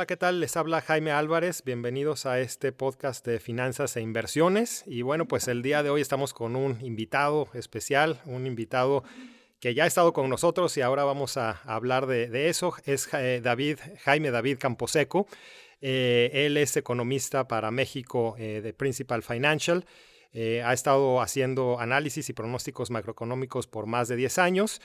Hola, ¿qué tal? Les habla Jaime Álvarez. Bienvenidos a este podcast de finanzas e inversiones. Y bueno, pues el día de hoy estamos con un invitado especial, un invitado que ya ha estado con nosotros y ahora vamos a hablar de, eso. Es eh, David, Jaime David Camposeco. Eh, él es economista para México eh, de Principal Financial. ha estado haciendo análisis y pronósticos macroeconómicos por más de 10 años.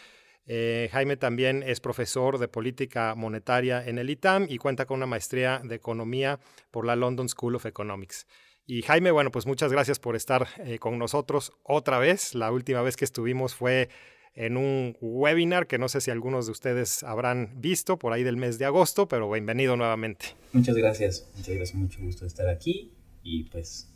Eh, Jaime también es profesor de política monetaria en el ITAM y cuenta con una maestría de economía por la London School of Economics. Y Jaime, bueno, pues muchas gracias por estar eh, con nosotros otra vez. La última vez que estuvimos fue en un webinar que no sé si algunos de ustedes habrán visto por ahí del mes de agosto, pero bienvenido nuevamente. Muchas gracias, muchas gracias, mucho gusto estar aquí y pues...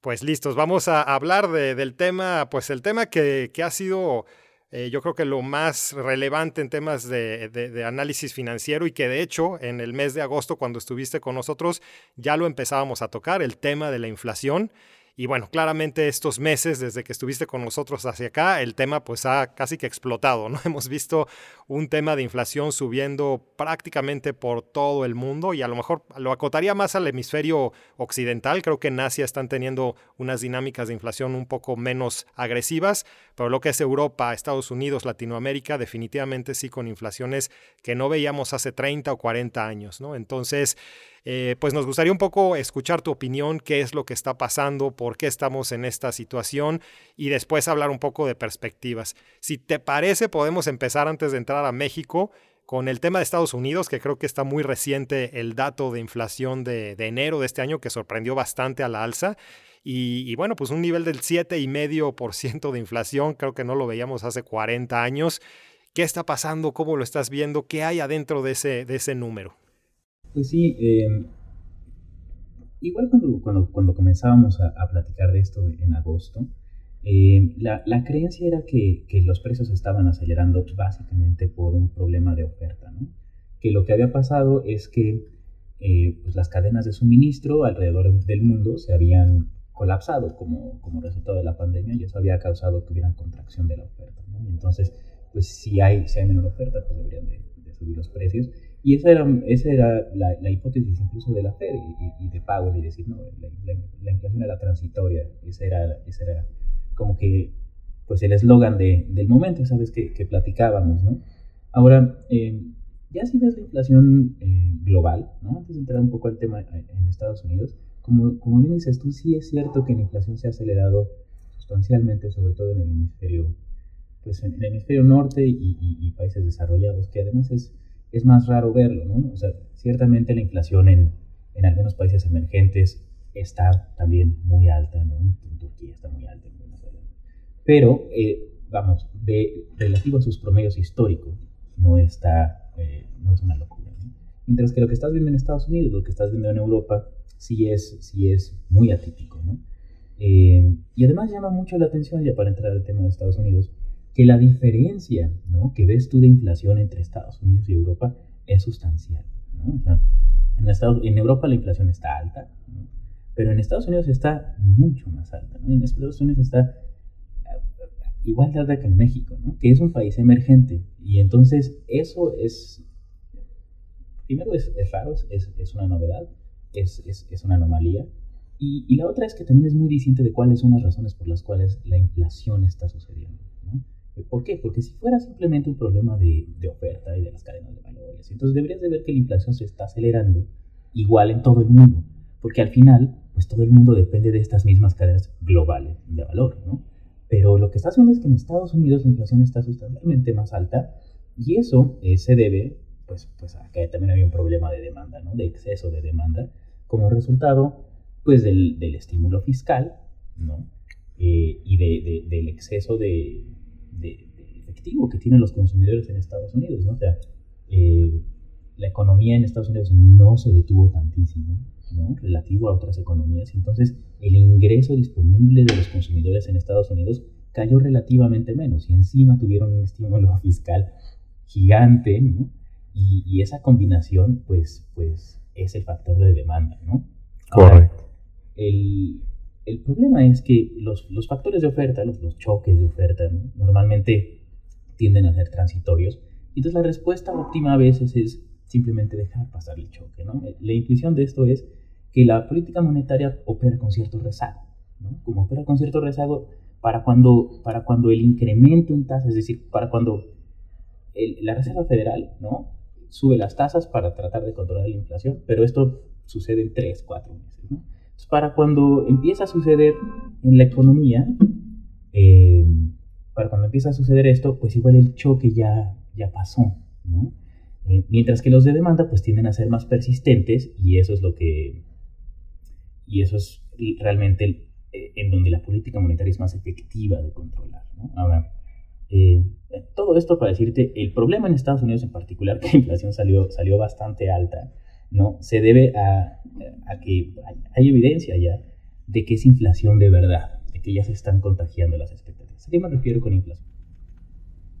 Pues listos, vamos a hablar del tema, pues el tema que, que ha sido eh, yo creo que lo más relevante en temas de, análisis financiero y que de hecho en el mes de agosto cuando estuviste con nosotros ya lo empezábamos a tocar, el tema de la inflación y bueno, claramente estos meses, desde que estuviste con nosotros hacia acá, el tema pues ha casi que explotado, ¿no? Hemos visto un tema de inflación subiendo prácticamente por todo el mundo y a lo mejor lo acotaría más al hemisferio occidental. Creo que en Asia están teniendo unas dinámicas de inflación un poco menos agresivas, pero lo que es Europa, Estados Unidos, Latinoamérica, definitivamente sí con inflaciones que no veíamos hace 30 o 40 años, ¿no? Entonces, eh, pues nos gustaría un poco escuchar tu opinión, qué es lo que está pasando, por qué estamos en esta situación y después hablar un poco de perspectivas. Si te parece, podemos empezar antes de entrar a México con el tema de Estados Unidos, que creo que está muy reciente el dato de inflación de, enero de este año que sorprendió bastante a la alza. Y, bueno, pues un nivel del 7,5% de inflación, creo que no lo veíamos hace 40 años. ¿Qué está pasando? ¿Cómo lo estás viendo? ¿Qué hay adentro de ese, de ese número? Pues sí, em, igual cuando, cuando, cuando comenzábamos a, platicar de esto en agosto, em, la, la, creencia era que, que, los precios estaban acelerando básicamente por un problema de oferta, ¿no? Que lo que había pasado es que eh, pues las cadenas de suministro alrededor del mundo se habían colapsado como, como resultado de la pandemia y eso había causado que hubiera contracción de la oferta, ¿no? Entonces, pues si hay, si hay menor oferta, pues deberían de, de subir los precios y esa era, esa era la, la hipótesis incluso de la Fed y, de Powell, y decir, no, la, la, inflación era transitoria, ese era, ese era como que pues el eslogan de, del momento, sabes, que, que platicábamos, ¿no? Ahora, eh, ya si ves la inflación eh, global, ¿no? Antes de entrar un poco al tema en Estados Unidos, como, como bien dices tú, sí es cierto que la inflación se ha acelerado sustancialmente, sobre todo en el hemisferio, pues en el hemisferio norte y, y países desarrollados, que además es es más raro verlo, ¿no? O sea, ciertamente la inflación en, en algunos países emergentes está también muy alta, ¿no? En Turquía está muy alta, en Venezuela. Pero, eh, vamos, de, relativo a sus promedios históricos, no está, eh, no es una locura, ¿no? Mientras que lo que estás viendo en Estados Unidos, lo que estás viendo en Europa, sí es, sí es muy atípico, ¿no? Eh, y además llama mucho la atención, ya para entrar al tema de Estados Unidos, que la diferencia ¿no? que ves tú de inflación entre Estados Unidos y Europa es sustancial. ¿no? O sea, en, Estados, en, Europa la inflación está alta, ¿no? pero en Estados Unidos está mucho más alta. En Estados Unidos está eh, igual de alta que en México, que es un país emergente. Y entonces eso es, primero es, es raro, es, es, una novedad, es, es una anomalía. Y, y, la otra es que también es muy distinta de cuáles son las razones por las cuales la inflación está sucediendo. ¿Por qué? Porque si fuera simplemente un problema de, de, oferta y de las cadenas de valores, entonces deberías de ver que la inflación se está acelerando igual en todo el mundo, porque al final, pues todo el mundo depende de estas mismas cadenas globales de valor, ¿no? Pero lo que está haciendo es que en Estados Unidos la inflación está sustancialmente más alta y eso eh, se debe, pues, pues a que también había un problema de demanda, ¿no? De exceso de demanda como resultado, pues del, del estímulo fiscal, ¿no? Eh, y de, del exceso de, de, efectivo que tienen los consumidores en Estados Unidos, ¿no? O sea, eh, la economía en Estados Unidos no se detuvo tantísimo, ¿no? relativo a otras economías. Entonces, el ingreso disponible de los consumidores en Estados Unidos cayó relativamente menos y encima tuvieron un estímulo fiscal gigante, ¿no? Y, esa combinación, pues, pues, es el factor de demanda, ¿no? Correcto. el, el, problema es que los, los factores de oferta, los, los choques de oferta, normalmente tienden a ser transitorios. Entonces la respuesta óptima a veces es simplemente dejar pasar el choque, ¿no? La intuición de esto es que la política monetaria opera con cierto rezago, ¿no? Como opera con cierto rezago para cuando, para cuando el incremento en tasas, es decir, para cuando la Reserva Federal, ¿no? Sube las tasas para tratar de controlar la inflación, pero esto sucede en tres, cuatro meses, ¿no? Para cuando empieza a suceder en la economía, eh, para cuando empieza a suceder esto, pues igual el choque ya, ya pasó, ¿no? Eh, mientras que los de demanda pues tienden a ser más persistentes y eso es lo que... Y eso es realmente eh, en donde la política monetaria es más efectiva de controlar, ¿no? Ahora, eh, todo esto para decirte, el problema en Estados Unidos en particular, que la inflación salió, salió bastante alta, ¿no? Se debe a, a que hay evidencia ya de que es inflación de verdad, de que ya se están contagiando las expectativas. ¿A qué me refiero con inflación?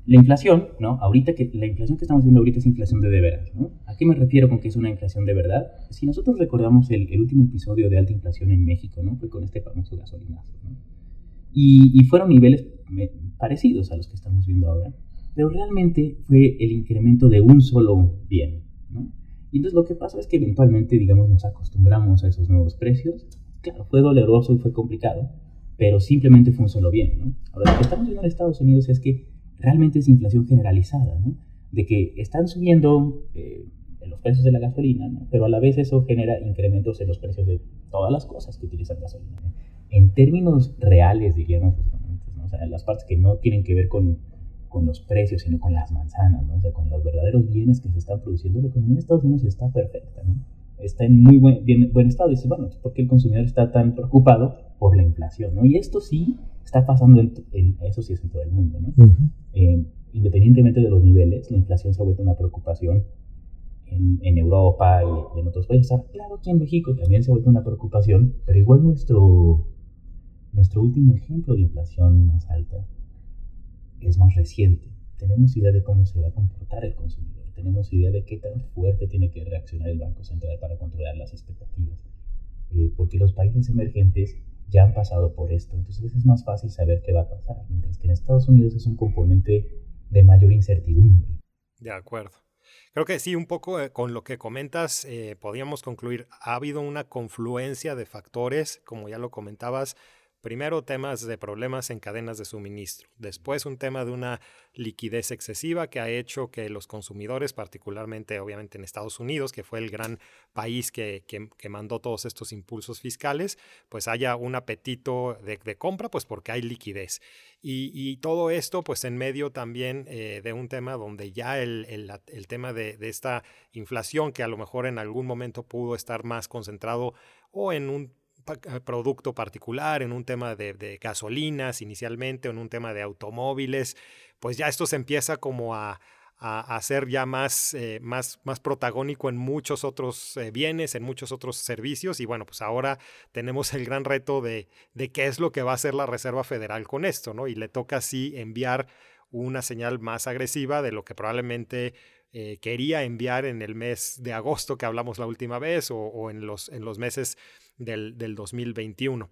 La inflación, ¿no? Ahorita que la inflación que estamos viendo ahorita es inflación de de veras. ¿A qué me refiero con que es una inflación de verdad? Si nosotros recordamos el, último episodio de alta inflación en México, ¿no? Fue con este famoso gasolinazo. Y, y fueron niveles parecidos a los que estamos viendo ahora, pero realmente fue el incremento de un solo bien. Y entonces lo que pasó es que eventualmente, digamos, nos acostumbramos a esos nuevos precios. Claro, fue doloroso y fue complicado, pero simplemente solo bien. Ahora, lo que estamos viendo en Estados Unidos es que realmente es inflación generalizada. De que están subiendo eh, los precios de la gasolina, pero a la vez eso genera incrementos en los precios de todas las cosas que utilizan gasolina. En términos reales, diríamos, pues, ¿no? o sea, las partes que no tienen que ver con, con los precios, sino con las manzanas, ¿no? o sea, con los verdaderos bienes que se están produciendo, la economía de Estados Unidos está perfecta, ¿no? está en muy buen, buen estado. Y dices, bueno, ¿por qué el consumidor está tan preocupado por la inflación? ¿no? Y esto sí está pasando, en, eso sí es en todo el mundo. ¿no? Eh, independientemente de los niveles, la inflación se ha vuelto una preocupación en, en, Europa y en otros países. Claro, aquí en México también se ha vuelto una preocupación, pero igual nuestro, nuestro último ejemplo de inflación más alta es más reciente. Tenemos idea de cómo se va a comportar el consumidor, tenemos idea de qué tan fuerte tiene que reaccionar el Banco Central para controlar las expectativas, eh, porque los países emergentes ya han pasado por esto, entonces es más fácil saber qué va a pasar, mientras que en Estados Unidos es un componente de mayor incertidumbre. De acuerdo. Creo que sí, un poco eh, con lo que comentas, eh, podríamos concluir, ha habido una confluencia de factores, como ya lo comentabas, Primero temas de problemas en cadenas de suministro, después un tema de una liquidez excesiva que ha hecho que los consumidores, particularmente obviamente en Estados Unidos, que fue el gran país que, mandó todos estos impulsos fiscales, pues haya un apetito de, compra, pues porque hay liquidez. Y, todo esto pues en medio también eh, de un tema donde ya el, tema de, esta inflación que a lo mejor en algún momento pudo estar más concentrado o en un producto particular, en un tema de, gasolinas inicialmente, en un tema de automóviles, pues ya esto se empieza como a, a, ser ya más, eh, más, más protagónico en muchos otros eh, bienes, en muchos otros servicios. Y bueno, pues ahora tenemos el gran reto de, de qué es lo que va a hacer la Reserva Federal con esto, ¿no? Y le toca así enviar una señal más agresiva de lo que probablemente quería enviar en el mes de agosto que hablamos la última vez o, o en, los, en los meses del, 2021.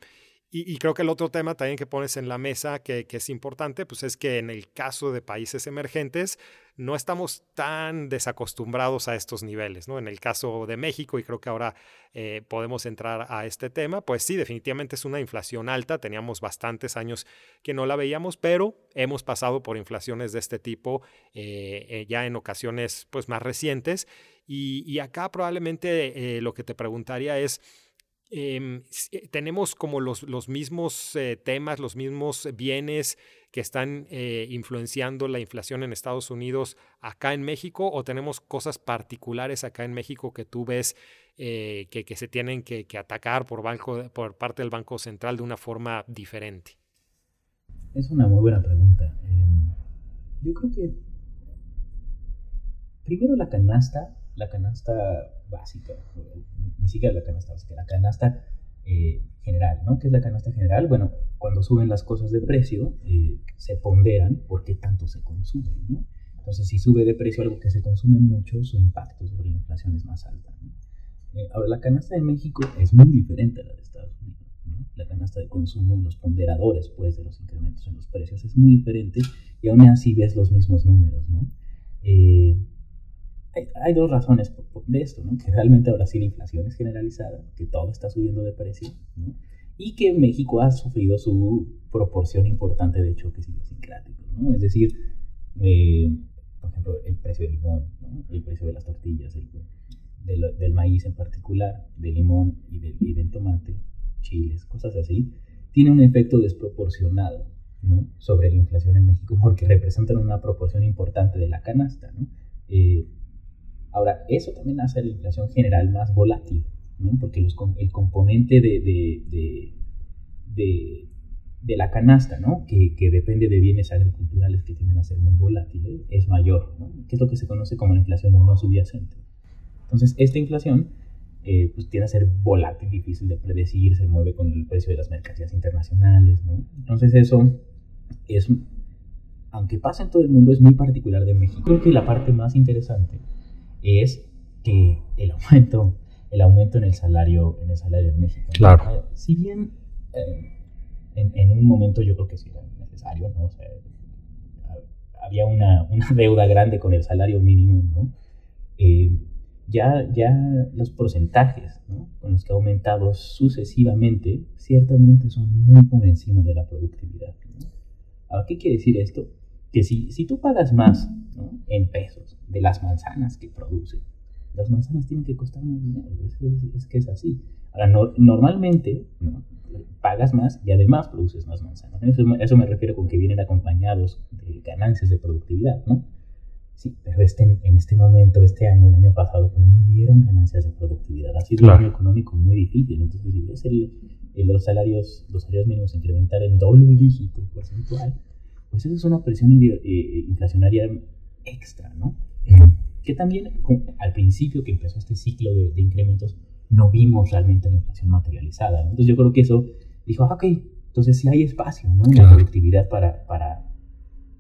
Y, creo que el otro tema también que pones en la mesa que, es importante, pues es que en el caso de países emergentes no estamos tan desacostumbrados a estos niveles, ¿no? En el caso de México, y creo que ahora eh, podemos entrar a este tema, pues sí, definitivamente es una inflación alta, teníamos bastantes años que no la veíamos, pero hemos pasado por inflaciones de este tipo eh, eh, ya en ocasiones pues más recientes. Y, acá probablemente lo que te preguntaría es, eh, tenemos como los, los mismos eh, temas, los mismos bienes que están eh, influenciando la inflación en Estados Unidos acá en México o tenemos cosas particulares acá en México que tú ves que, que, se tienen que, que, atacar por, banco, por parte del Banco Central de una forma diferente? Es una muy buena pregunta. Em, yo creo que primero la canasta la canasta básica, siquiera la canasta básica, la canasta eh, general, ¿no? ¿Qué es la canasta general? Bueno, cuando suben las cosas de precio, eh, se ponderan por qué tanto se consume, ¿no? Entonces, si sube de precio algo que se consume mucho, su impacto sobre la inflación es más alta. ¿no? Eh, ahora, la canasta de México es muy diferente a la de Estados Unidos. ¿no? La canasta de consumo, los ponderadores pues, de los incrementos en los precios es muy diferente y aún así ves los mismos números. ¿no? Eh, hay, dos razones de esto, ¿no? que realmente ahora sí la inflación es generalizada, que todo está subiendo de precio, ¿no? y que México ha sufrido su proporción importante de choques idiosincráticos. ¿no? Es decir, eh, por ejemplo, el precio del limón, ¿no? el precio de las tortillas, el, del, del, maíz en particular, del limón y del, y del, tomate, chiles, cosas así, tiene un efecto desproporcionado ¿no? sobre la inflación en México porque representan una proporción importante de la canasta. ¿no? Eh, ahora, eso también hace a la inflación general más volátil, ¿no? porque los, el componente de, de, de, de de la canasta, ¿no? Que, que, depende de bienes agriculturales que tienden a ser muy volátiles, es mayor, ¿no? que es lo que se conoce como la inflación no subyacente. Entonces, esta inflación eh, pues, tiende a ser volátil, difícil de predecir, se mueve con el precio de las mercancías internacionales. ¿no? Entonces, eso es, aunque pasa en todo el mundo, es muy particular de México. Creo que la parte más interesante es que el aumento, el aumento en el salario en el salario en México. Claro. Si bien eh, en, en, un momento yo creo que sí era necesario, ¿no? O sea, había una, una, deuda grande con el salario mínimo, ¿no? Eh, ya, ya los porcentajes ¿no? con los que ha aumentado sucesivamente, ciertamente son muy por encima de la productividad. ¿no? Ahora, ¿qué quiere decir esto? Que si, si tú pagas más ¿no? en pesos de las manzanas que producen, las manzanas tienen que costar más dinero, es, es, es que es así. Ahora, no, normalmente, ¿no? pagas más y además produces más manzanas. Eso, eso, me refiero con que vienen acompañados de ganancias de productividad, ¿no? Sí, pero este, en este momento, este año, el año pasado, pues no hubieron ganancias de productividad. Ha sido claro. un año económico muy difícil. Entonces, si ves el, el, los, salarios, los salarios mínimos incrementar en doble dígito porcentual, pues eso es una presión eh, inflacionaria extra, ¿no? Eh, que también al principio que empezó este ciclo de, de incrementos, no vimos realmente la inflación materializada. ¿no? Entonces yo creo que eso dijo, ah, ok, entonces sí hay espacio ¿no? en claro. la productividad para, para,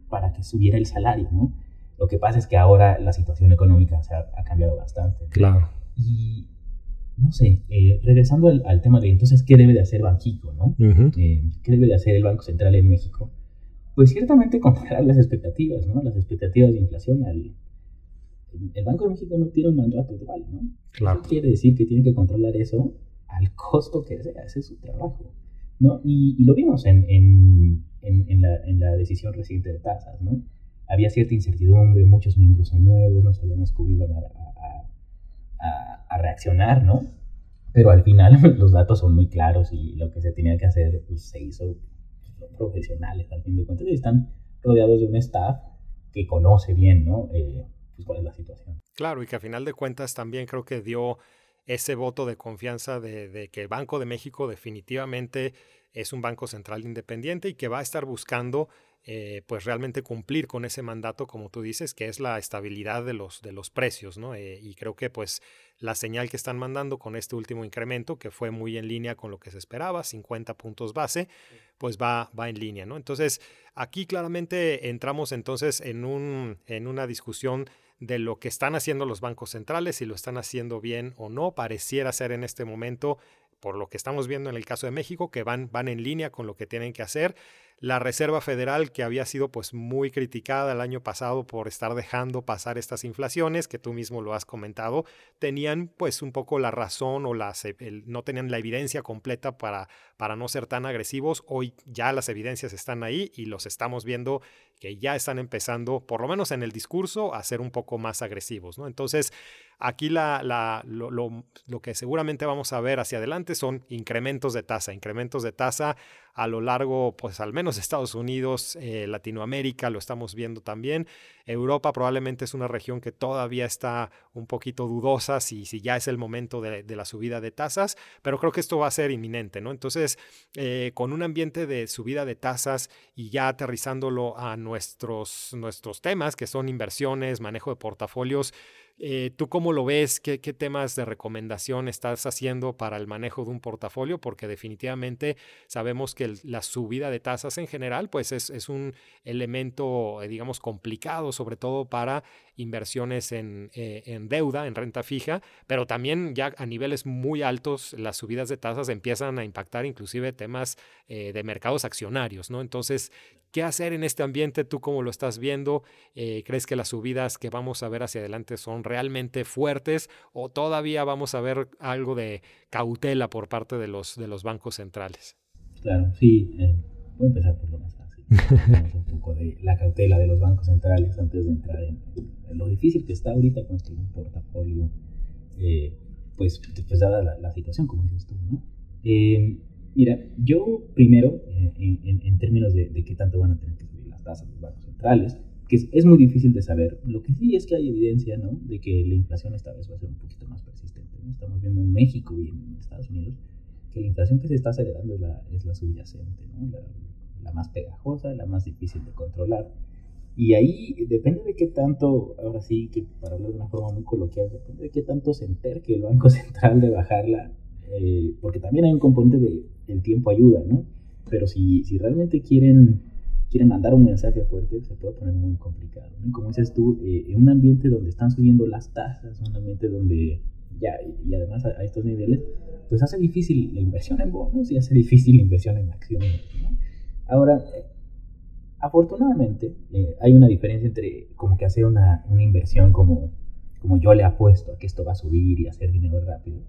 para que subiera el salario. ¿no? Lo que pasa es que ahora la situación económica se ha, ha cambiado bastante. Claro. Y no sé, eh, regresando al, al, tema de entonces, ¿qué debe de hacer Banxico? ¿no? Uh -huh. eh, ¿Qué debe de hacer el Banco Central en México? Pues ciertamente controlar las expectativas, ¿no? Las expectativas de inflación al, el Banco de México no tiene un mandato dual, ¿no? Claro. Eso quiere decir que tiene que controlar eso al costo que sea, ese es su trabajo, ¿no? Y, y lo vimos en, en, en, en, la, en la decisión reciente de tasas, ¿no? Había cierta incertidumbre, muchos miembros son nuevos, no sabíamos cómo iban a, a, a, a reaccionar, ¿no? Pero al final los datos son muy claros y lo que se tenía que hacer pues, se hizo profesionales, al fin de cuentas, y están rodeados de un staff que conoce bien, ¿no? Eh, pues, cuál es la situación. Claro, y que a final de cuentas también creo que dio ese voto de confianza de, de, que el Banco de México definitivamente es un banco central independiente y que va a estar buscando eh, pues realmente cumplir con ese mandato, como tú dices, que es la estabilidad de los, de los precios, ¿no? Eh, y creo que pues la señal que están mandando con este último incremento, que fue muy en línea con lo que se esperaba, 50 puntos base, pues va, va en línea, ¿no? Entonces, aquí claramente entramos entonces en, un, en una discusión de lo que están haciendo los bancos centrales, si lo están haciendo bien o no, pareciera ser en este momento, por lo que estamos viendo en el caso de México, que van, van en línea con lo que tienen que hacer. La Reserva Federal, que había sido pues muy criticada el año pasado por estar dejando pasar estas inflaciones, que tú mismo lo has comentado, tenían pues un poco la razón o las, el, no tenían la evidencia completa para, para no ser tan agresivos. Hoy ya las evidencias están ahí y los estamos viendo que ya están empezando, por lo menos en el discurso, a ser un poco más agresivos. ¿no? Entonces, aquí la, lo, lo, lo, que seguramente vamos a ver hacia adelante son incrementos de tasa, incrementos de tasa a lo largo, pues al menos Estados Unidos, eh, Latinoamérica, lo estamos viendo también. Europa probablemente es una región que todavía está un poquito dudosa si, si ya es el momento de, de, la subida de tasas, pero creo que esto va a ser inminente, ¿no? Entonces, eh, con un ambiente de subida de tasas y ya aterrizándolo a nuestros, nuestros temas, que son inversiones, manejo de portafolios, Eh, ¿Tú cómo lo ves? ¿Qué, temas de recomendación estás haciendo para el manejo de un portafolio? Porque definitivamente sabemos que la subida de tasas en general, pues es, un elemento, eh, digamos, complicado, sobre todo para inversiones en, eh, en, deuda, en renta fija, pero también ya a niveles muy altos las subidas de tasas empiezan a impactar inclusive temas de mercados accionarios, ¿no? Entonces, ¿qué hacer en este ambiente? ¿Tú cómo lo estás viendo? ¿Crees que las subidas que vamos a ver hacia adelante son realmente fuertes o todavía vamos a ver algo de cautela por parte de los, de los bancos centrales? Claro, sí. Eh, voy a empezar por lo más fácil. un poco de la cautela de los bancos centrales antes de entrar en, lo difícil que está ahorita construir un portafolio, eh, pues, pues dada la, situación, como dices tú, ¿no? Eh, mira, yo primero, en, en, términos de, qué tanto van a tener que subir las tasas los bancos centrales, que es, muy difícil de saber. Lo que sí es que hay evidencia, ¿no? De que la inflación esta vez va a ser un poquito más persistente, ¿no? Estamos viendo en México y en Estados Unidos que la inflación que se está acelerando es la, es la subyacente, ¿no? La, la más pegajosa, la más difícil de controlar. Y ahí depende de qué tanto, ahora sí, que para hablar de una forma muy coloquial, depende de qué tanto se enterque el Banco Central de bajarla, eh, porque también hay un componente de el tiempo ayuda, ¿no? Pero si, si realmente quieren quieren mandar un mensaje fuerte, se puede poner muy complicado. Como dices tú, eh, en un ambiente donde están subiendo las tasas, un ambiente donde ya, y además a, estos niveles, pues hace difícil la inversión en bonos y hace difícil la inversión en acciones. Ahora, eh, afortunadamente, eh, hay una diferencia entre como que hacer una, una inversión como, como yo le apuesto a que esto va a subir y hacer dinero rápido,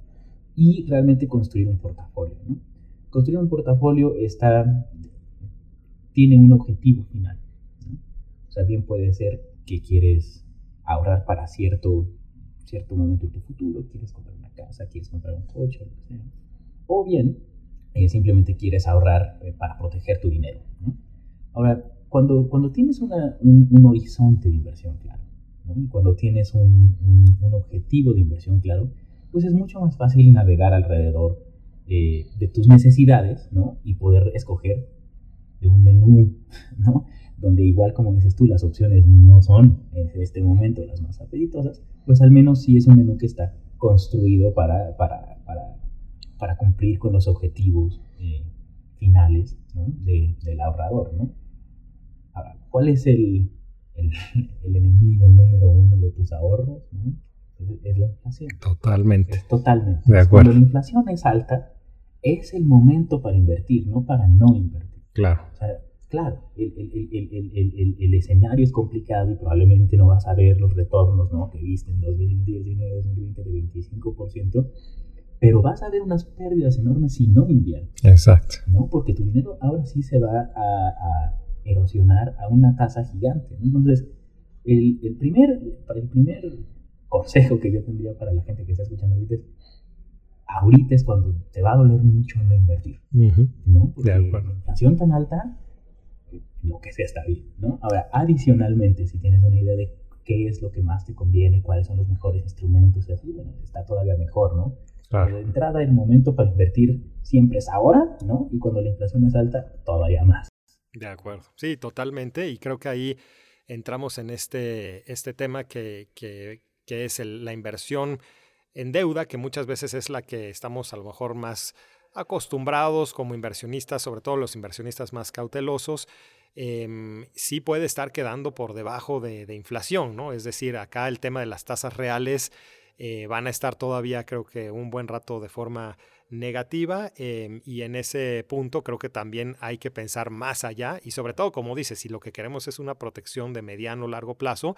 y realmente construir un portafolio. ¿no? Construir un portafolio está tiene un objetivo final. O sea, bien puede ser que quieres ahorrar para cierto, cierto momento en tu futuro, quieres comprar una casa, quieres comprar un coche. O bien, eh, simplemente quieres ahorrar eh, para proteger tu dinero. Ahora, cuando, cuando tienes una, un, horizonte de inversión claro, cuando tienes un, un, objetivo de inversión claro, pues es mucho más fácil navegar alrededor eh, de tus necesidades ¿no? y poder escoger de un menú, ¿no? Donde igual como dices tú, las opciones no son en este momento las más apetitosas, pues al menos sí es un menú que está construido para, para, para, para cumplir con los objetivos eh, finales ¿no? de, del ahorrador, ¿no? Ahora, ¿cuál es el, el, el, enemigo número uno de tus ahorros? ¿no? Es, la inflación. Totalmente. totalmente. Cuando la inflación es alta, es el momento para invertir, no para no invertir. Claro. O sea, claro, el, el, el, el, escenario es complicado y probablemente no vas a ver los retornos ¿no? que viste en 2019, 2020 de 25%, pero vas a ver unas pérdidas enormes si no inviertes. Exacto. ¿no? Porque tu dinero ahora sí se va a, a erosionar a una tasa gigante. ¿no? Entonces, el, el, primer, el primer consejo que yo tendría para la gente que está escuchando ahorita es ahorita es cuando te va a doler mucho no invertir, ¿no? Porque de acuerdo. inflación tan alta, lo que sea está bien, ¿no? Ahora, adicionalmente, si tienes una idea de qué es lo que más te conviene, cuáles son los mejores instrumentos y así, bueno, está todavía mejor, ¿no? Pero de entrada, el momento para invertir siempre es ahora, ¿no? Y cuando la inflación es alta, todavía más. De acuerdo, sí, totalmente. Y creo que ahí entramos en este, este tema que, que, que es la inversión en deuda, que muchas veces es la que estamos a lo mejor más acostumbrados como inversionistas, sobre todo los inversionistas más cautelosos, em, sí puede estar quedando por debajo de, inflación, ¿no? Es decir, acá el tema de las tasas reales eh, van a estar todavía, creo que, un buen rato de forma negativa em, y en ese punto creo que también hay que pensar más allá y sobre todo, como dices, si lo que queremos es una protección de mediano o largo plazo,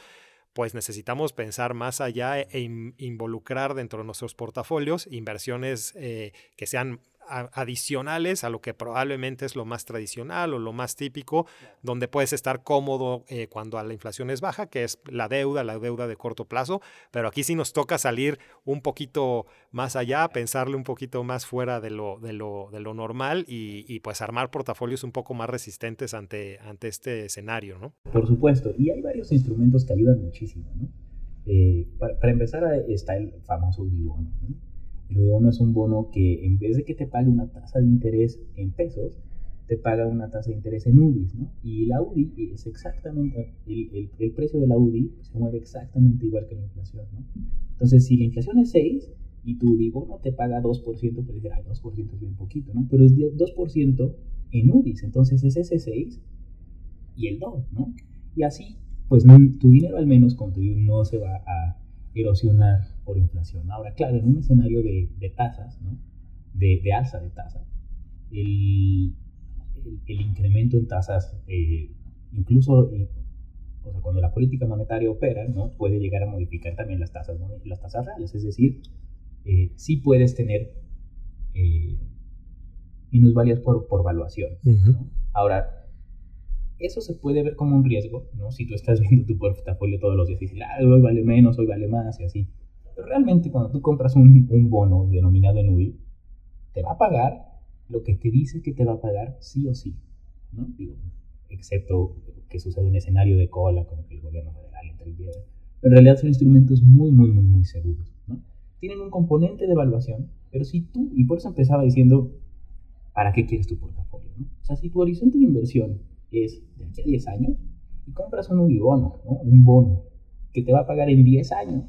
pues necesitamos pensar más allá e involucrar dentro de nuestros portafolios inversiones eh, que sean adicionales a lo que probablemente es lo más tradicional o lo más típico, donde puedes estar cómodo eh, cuando la inflación es baja, que es la deuda, la deuda de corto plazo, pero aquí sí nos toca salir un poquito más allá, pensarle un poquito más fuera de lo, de lo, de lo normal y, pues armar portafolios un poco más resistentes ante, ante este escenario, ¿no? Por supuesto, y hay varios instrumentos que ayudan muchísimo, ¿no? Eh, para, empezar está el famoso bibono, ¿no? El bono es un bono que en vez de que te pague una tasa de interés en pesos, te paga una tasa de interés en UDIs, ¿no? Y la UDI es exactamente, el, el, precio de la UDI se mueve exactamente igual que la inflación, ¿no? Entonces, si la inflación es 6 y tu UDI bono te paga 2%, pues ay, 2% es bien poquito, ¿no? Pero es 2% en UDIs, entonces es ese 6 y el 2, ¿no? Y así, pues tu dinero al menos con tu no se va a erosionar por inflación. Ahora, claro, en un escenario de, de tasas, ¿no? De, de alza de tasas, el, el, incremento en tasas, eh, incluso o sea, cuando la política monetaria opera, ¿no? puede llegar a modificar también las tasas, las tasas reales. Es decir, eh, sí puedes tener eh, minusvalias por, por valuación. Ahora, eso se puede ver como un riesgo, ¿no? Si tú estás viendo tu portafolio todos los días y dices, ah, hoy vale menos, hoy vale más y así. Pero realmente cuando tú compras un, bono denominado en UI, te va a pagar lo que te dice que te va a pagar sí o sí, ¿no? Digo, excepto que sucede un escenario de cola, como que el gobierno federal entre el Pero en realidad son instrumentos muy, muy, muy, muy seguros, ¿no? Tienen un componente de evaluación, pero si tú, y por eso empezaba diciendo, ¿para qué quieres tu portafolio? ¿no? O sea, si tu horizonte de inversión es de aquí a 10 años y compras un unibono, ¿no? un bono que te va a pagar en 10 años,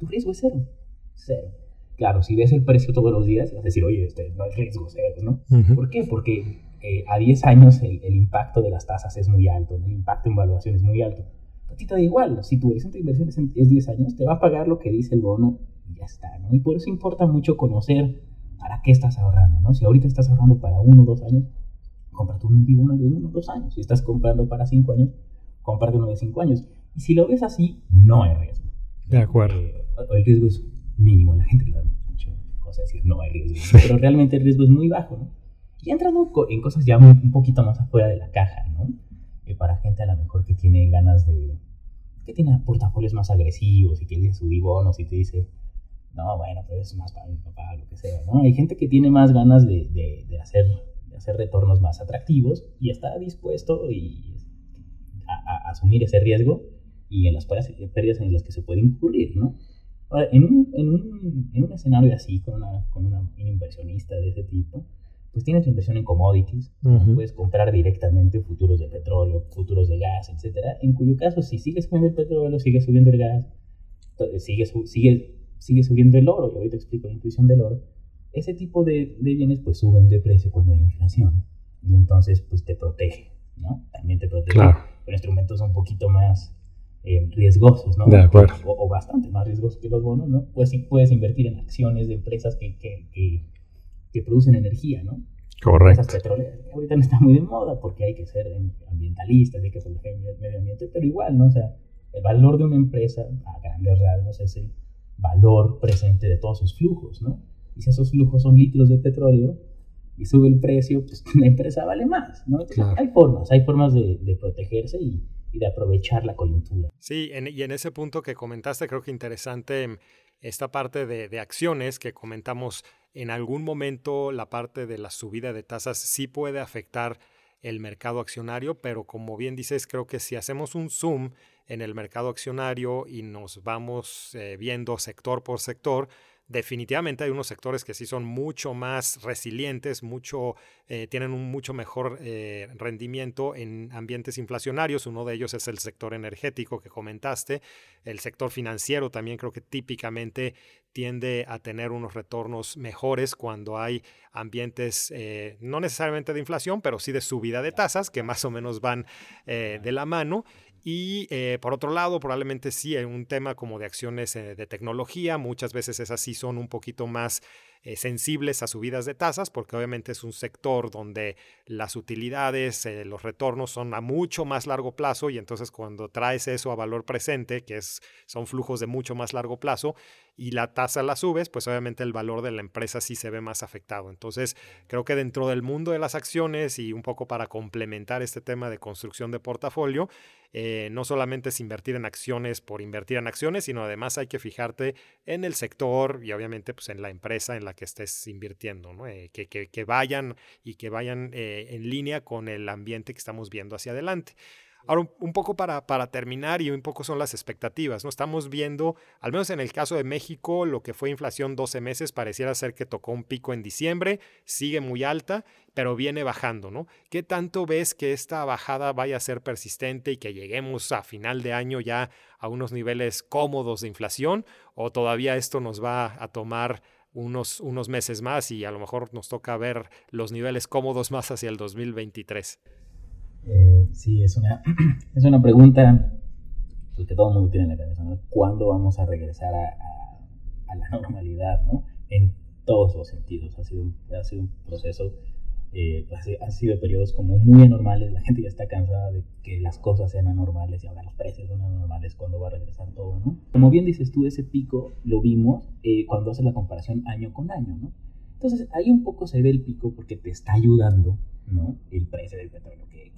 tu riesgo es cero. Cero. Claro, si ves el precio todos los días, vas a decir, oye, este no es riesgo cero, ¿no? ¿Por qué? Porque eh, a 10 años el, impacto de las tasas es muy alto, el impacto en valuación es muy alto. A ti te da igual, si tu horizonte de inversión es, 10 años, te va a pagar lo que dice el bono y ya está, ¿no? Y por eso importa mucho conocer para qué estás ahorrando, ¿no? Si ahorita estás ahorrando para uno o dos años, cómprate un bono de uno o dos años. Si estás comprando para cinco años, cómprate uno de cinco años. Y si lo ves así, no hay riesgo. De acuerdo. Eh, el riesgo es mínimo, la gente le da mucho cosa decir no hay riesgo, pero realmente el riesgo es muy bajo, ¿no? Y entrando en cosas ya un poquito más afuera de la caja, ¿no? Que para gente a lo mejor que tiene ganas de, que tiene portafolios más agresivos y que dice subir bonos y te dice, no, bueno, pero es más para mi papá, lo que sea, ¿no? Hay gente que tiene más ganas de, de, hacer, de hacer retornos más atractivos y está dispuesto y a, asumir ese riesgo y en las pérdidas en las que se puede incurrir, ¿no? Ahora, en un, en un, en un escenario así, con, una, con una, un inversionista de ese tipo, pues tienes tu inversión en commodities, puedes comprar directamente futuros de petróleo, futuros de gas, etcétera, en cuyo caso si sigues subiendo el petróleo, sigue subiendo el gas, sigue, sigue, sigue subiendo el oro, y ahorita explico la intuición del oro, ese tipo de, de, bienes pues suben de precio cuando hay inflación y entonces pues te protege, ¿no? También te protege claro. con instrumentos un poquito más eh, riesgosos, ¿no? De acuerdo. O, bastante más riesgosos que los bonos, ¿no? Pues sí puedes invertir en acciones de empresas que, que, que que producen energía, ¿no? Correcto. Esas petroleras. Ahorita no está muy de moda porque hay que ser ambientalistas, hay que proteger el medio ambiente, pero igual, ¿no? O sea, el valor de una empresa a grandes rasgos es el valor presente de todos sus flujos, ¿no? Y si esos flujos son litros de petróleo y sube el precio, pues la empresa vale más, ¿no? Hay formas, hay formas de, de protegerse y, y, de aprovechar la coyuntura. Sí, y en ese punto que comentaste, creo que interesante esta parte de, de acciones que comentamos en algún momento la parte de la subida de tasas sí puede afectar el mercado accionario, pero como bien dices, creo que si hacemos un zoom en el mercado accionario y nos vamos eh, viendo sector por sector, definitivamente hay unos sectores que sí son mucho más resilientes, mucho, eh, tienen un mucho mejor eh, rendimiento en ambientes inflacionarios. Uno de ellos es el sector energético que comentaste. El sector financiero también creo que típicamente tiende a tener unos retornos mejores cuando hay ambientes eh, no necesariamente de inflación, pero sí de subida de tasas que más o menos van de la mano. Y eh, por otro lado, probablemente sí, en un tema como de acciones eh, de tecnología, muchas veces esas sí son un poquito más eh, sensibles a subidas de tasas, porque obviamente es un sector donde las utilidades, los retornos son a mucho más largo plazo y entonces cuando traes eso a valor presente, que es, son flujos de mucho más largo plazo, y la tasa la subes, pues obviamente el valor de la empresa sí se ve más afectado. Entonces, creo que dentro del mundo de las acciones y un poco para complementar este tema de construcción de portafolio, eh, no solamente es invertir en acciones por invertir en acciones, sino además hay que fijarte en el sector y obviamente pues en la empresa en la que estés invirtiendo. Eh, que, que, que, vayan y que vayan eh, en línea con el ambiente que estamos viendo hacia adelante. Ahora, un, poco para, para, terminar y un poco son las expectativas, ¿no? Estamos viendo, al menos en el caso de México, lo que fue inflación 12 meses, pareciera ser que tocó un pico en diciembre, sigue muy alta, pero viene bajando, ¿no? ¿Qué tanto ves que esta bajada vaya a ser persistente y que lleguemos a final de año ya a unos niveles cómodos de inflación? ¿O todavía esto nos va a tomar unos, unos meses más y a lo mejor nos toca ver los niveles cómodos más hacia el 2023? Sí, es una, es una pregunta pues, que todo el mundo tiene en la cabeza, ¿no? ¿Cuándo vamos a regresar a, a, la normalidad, ¿no? En todos los sentidos. Ha sido, ha sido un proceso, eh, pues, han sido periodos como muy anormales, la gente ya está cansada de que las cosas sean anormales y ahora los precios son anormales, ¿cuándo va a regresar todo, ¿no? Como bien dices tú, ese pico lo vimos eh, cuando haces la comparación año con año, ¿no? Entonces ahí un poco se ve el pico porque te está ayudando, ¿no? El precio del petróleo que,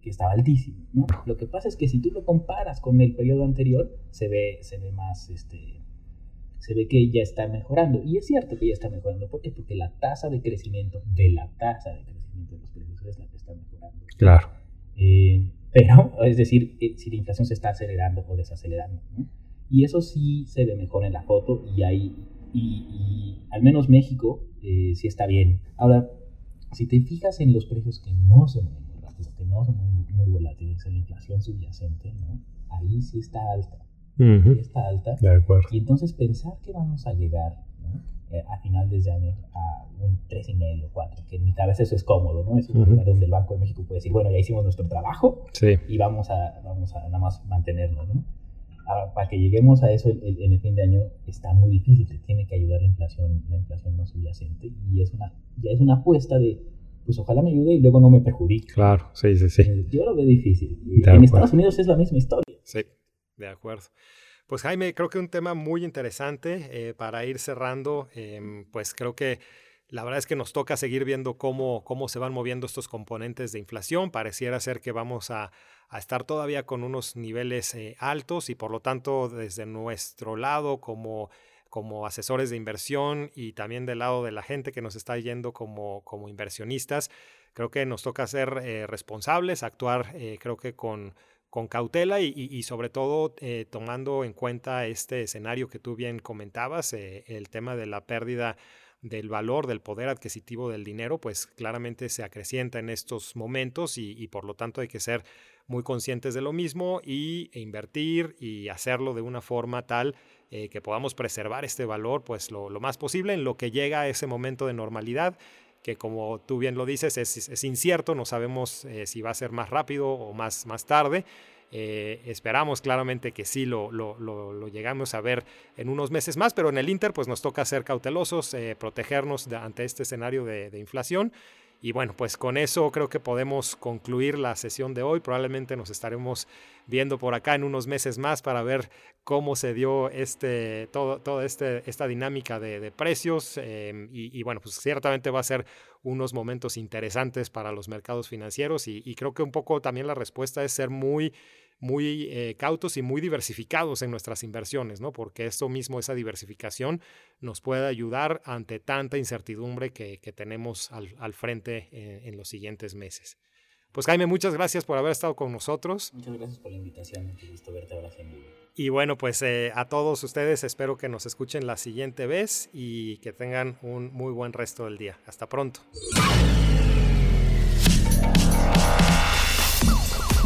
que estaba altísimo, ¿no? Lo que pasa es que si tú lo comparas con el periodo anterior, se ve, se ve más, este, se ve que ya está mejorando. Y es cierto que ya está mejorando. ¿Por qué? Porque la tasa de crecimiento de la tasa de crecimiento de los precios es la que está mejorando. Claro. Eh, pero, es decir, eh, si la inflación se está acelerando o desacelerando, ¿no? Y eso sí se ve mejor en la foto y ahí, y, al menos México eh, sí está bien. Ahora, si te fijas en los precios que no se mueven, no son muy, muy volátiles, la inflación subyacente, ¿no? Ahí sí está alta. Ahí está alta. De acuerdo. Y entonces pensar que vamos a llegar eh, a final de año a un 3,5, 4, que en mi cabeza eso es cómodo, ¿no? Es un lugar donde el Banco de México puede decir, bueno, ya hicimos nuestro trabajo y vamos a, vamos a nada más mantenernos, ¿no? Ahora, para que lleguemos a eso en el fin de año está muy difícil, tiene que ayudar la inflación, la inflación no subyacente y es una, ya es una apuesta de pues ojalá me ayude y luego no me perjudique. Claro, sí, sí, sí. Eh, yo lo veo difícil. en Estados Unidos es la misma historia. Sí, de acuerdo. Pues Jaime, creo que un tema muy interesante eh, para ir cerrando, em, pues creo que la verdad es que nos toca seguir viendo cómo, cómo se van moviendo estos componentes de inflación. Pareciera ser que vamos a, a estar todavía con unos niveles eh, altos y por lo tanto desde nuestro lado como como asesores de inversión y también del lado de la gente que nos está yendo como, como inversionistas. Creo que nos toca ser eh, responsables, actuar eh, creo que con, con cautela y, sobre todo eh, tomando en cuenta este escenario que tú bien comentabas, el tema de la pérdida del valor, del poder adquisitivo del dinero, pues claramente se acrecienta en estos momentos y, por lo tanto hay que ser muy conscientes de lo mismo y e invertir y hacerlo de una forma tal eh, que podamos preservar este valor pues lo, más posible en lo que llega a ese momento de normalidad que como tú bien lo dices es, incierto, no sabemos eh, si va a ser más rápido o más, más tarde. Eh, esperamos claramente que sí lo, lo, llegamos a ver en unos meses más, pero en el Inter pues nos toca ser cautelosos, protegernos ante este escenario de inflación y bueno, pues con eso creo que podemos concluir la sesión de hoy. Probablemente nos estaremos viendo por acá en unos meses más para ver cómo se dio este, todo, toda este, esta dinámica de, precios. Em, y, bueno, pues ciertamente va a ser unos momentos interesantes para los mercados financieros. y creo que un poco también la respuesta es ser muy muy eh, cautos y muy diversificados en nuestras inversiones, ¿no? Porque esto mismo, esa diversificación, nos puede ayudar ante tanta incertidumbre que, tenemos al, frente eh, en los siguientes meses. Pues Jaime, muchas gracias por haber estado con nosotros. Muchas gracias por la invitación, qué gusto verte ahora en Y bueno, pues eh, a todos ustedes espero que nos escuchen la siguiente vez y que tengan un muy buen resto del día. Hasta pronto.